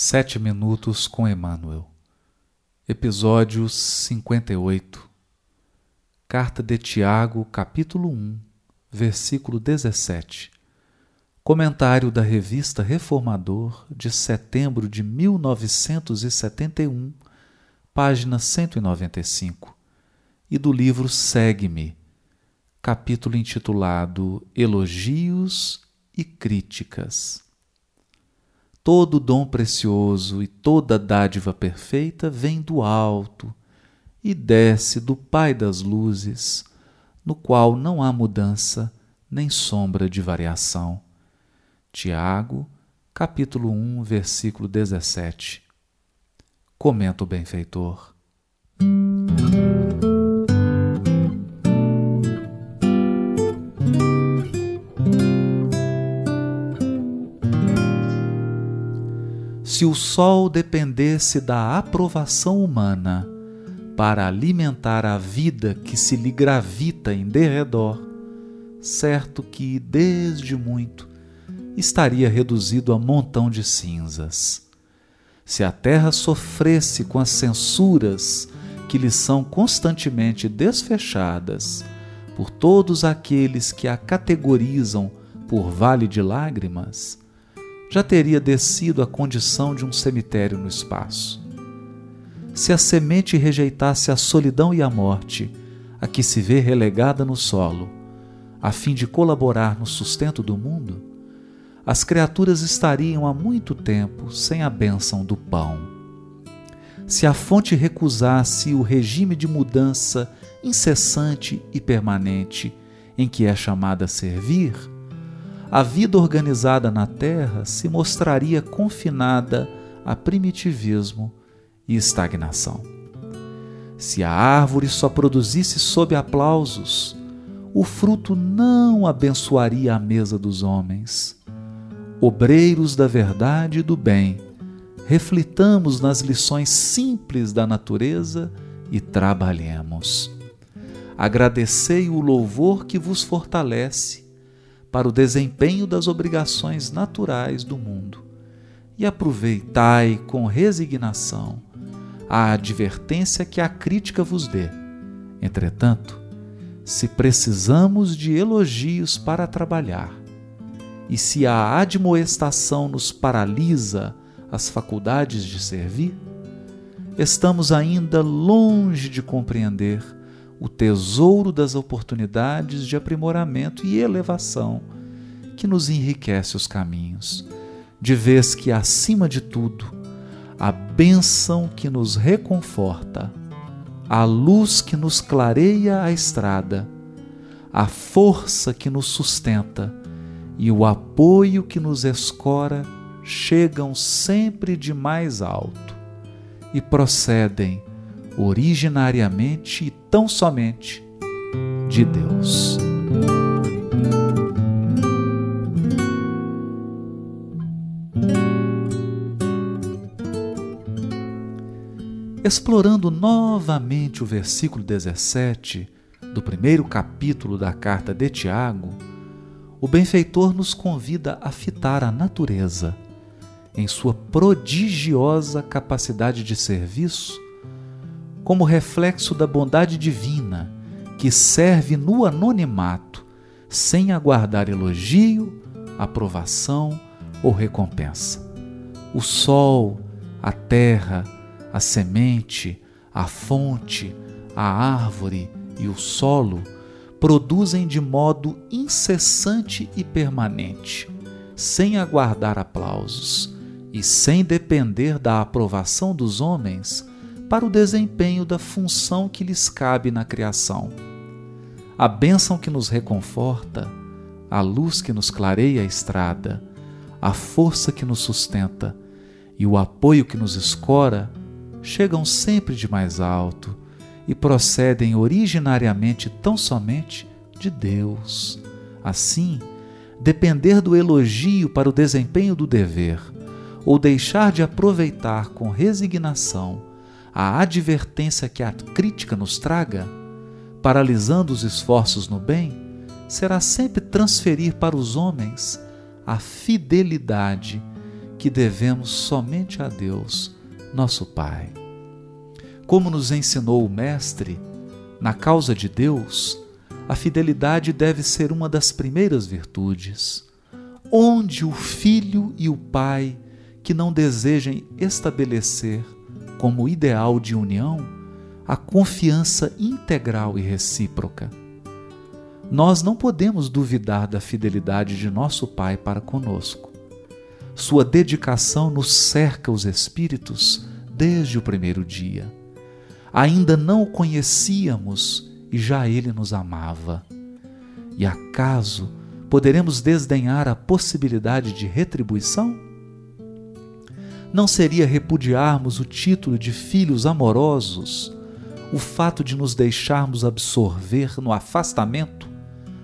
Sete Minutos com Emmanuel, Episódio 58 Carta de Tiago, capítulo 1, versículo 17 Comentário da Revista Reformador de setembro de 1971, página 195, e do livro Segue-me, capítulo intitulado Elogios e Críticas. Todo dom precioso e toda dádiva perfeita vem do alto e desce do Pai das luzes, no qual não há mudança nem sombra de variação. Tiago, capítulo 1, versículo 17. Comenta o benfeitor. Se o sol dependesse da aprovação humana para alimentar a vida que se lhe gravita em derredor, certo que, desde muito, estaria reduzido a montão de cinzas. Se a terra sofresse com as censuras que lhe são constantemente desfechadas por todos aqueles que a categorizam por vale de lágrimas, já teria descido à condição de um cemitério no espaço. Se a semente rejeitasse a solidão e a morte, a que se vê relegada no solo, a fim de colaborar no sustento do mundo, as criaturas estariam há muito tempo sem a bênção do pão. Se a fonte recusasse o regime de mudança incessante e permanente em que é chamada a servir, a vida organizada na Terra se mostraria confinada a primitivismo e estagnação. Se a árvore só produzisse sob aplausos, o fruto não abençoaria a mesa dos homens. Obreiros da verdade e do bem, reflitamos nas lições simples da natureza e trabalhemos. Agradecei o louvor que vos fortalece para o desempenho das obrigações naturais do mundo e aproveitai com resignação a advertência que a crítica vos dê. Entretanto, se precisamos de elogios para trabalhar, e se a admoestação nos paralisa as faculdades de servir, estamos ainda longe de compreender o tesouro das oportunidades de aprimoramento e elevação que nos enriquece os caminhos, de vez que, acima de tudo, a bênção que nos reconforta, a luz que nos clareia a estrada, a força que nos sustenta e o apoio que nos escora chegam sempre de mais alto e procedem originariamente e tão somente de Deus. Explorando novamente o versículo 17 do primeiro capítulo da carta de Tiago, o benfeitor nos convida a fitar a natureza em sua prodigiosa capacidade de serviço como reflexo da bondade divina que serve no anonimato, sem aguardar elogio, aprovação ou recompensa. O sol, a terra, a semente, a fonte, a árvore e o solo produzem de modo incessante e permanente, sem aguardar aplausos e sem depender da aprovação dos homens para o desempenho da função que lhes cabe na criação. A bênção que nos reconforta, a luz que nos clareia a estrada, a força que nos sustenta e o apoio que nos escora chegam sempre de mais alto e procedem originariamente tão somente de Deus. Assim, depender do elogio para o desempenho do dever ou deixar de aproveitar com resignação a advertência que a crítica nos traga, paralisando os esforços no bem, será sempre transferir para os homens a fidelidade que devemos somente a Deus, nosso Pai. Como nos ensinou o Mestre, na causa de Deus, a fidelidade deve ser uma das primeiras virtudes. Onde o filho e o pai que não desejem estabelecer como ideal de união a confiança integral e recíproca. Nós não podemos duvidar da fidelidade de nosso Pai para conosco. Sua dedicação nos cerca os espíritos desde o primeiro dia. Ainda não o conhecíamos e já ele nos amava. E acaso poderemos desdenhar a possibilidade de retribuição? Não seria repudiarmos o título de filhos amorosos o fato de nos deixarmos absorver no afastamento,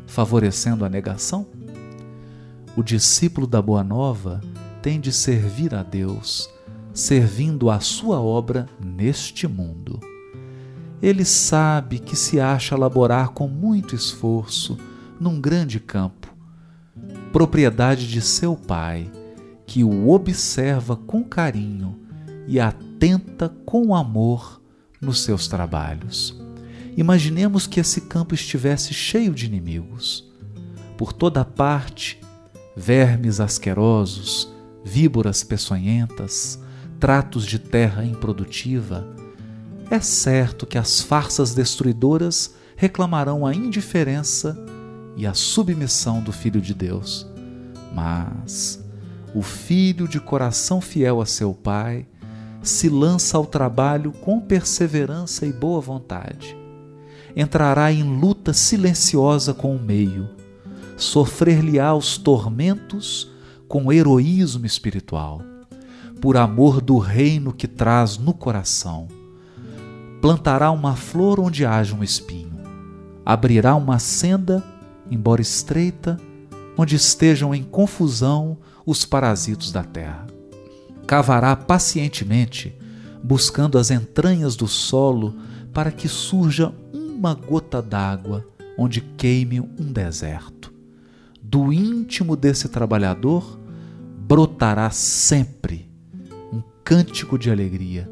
favorecendo a negação? O discípulo da Boa Nova tem de servir a Deus, servindo a sua obra neste mundo. Ele sabe que se acha laborar com muito esforço num grande campo, propriedade de seu Pai que o observa com carinho e atenta com amor nos seus trabalhos. Imaginemos que esse campo estivesse cheio de inimigos. Por toda parte, vermes asquerosos, víboras peçonhentas, tratos de terra improdutiva. É certo que as farsas destruidoras reclamarão a indiferença e a submissão do Filho de Deus. Mas o filho de coração fiel a seu pai se lança ao trabalho com perseverança e boa vontade. Entrará em luta silenciosa com o meio, sofrer-lhe-á os tormentos com heroísmo espiritual, por amor do reino que traz no coração. Plantará uma flor onde haja um espinho, abrirá uma senda, embora estreita, onde estejam em confusão os parasitos da terra. Cavará pacientemente, buscando as entranhas do solo para que surja uma gota d'água onde queime um deserto. Do íntimo desse trabalhador brotará sempre um cântico de alegria,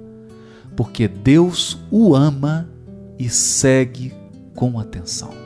porque Deus o ama e segue com atenção.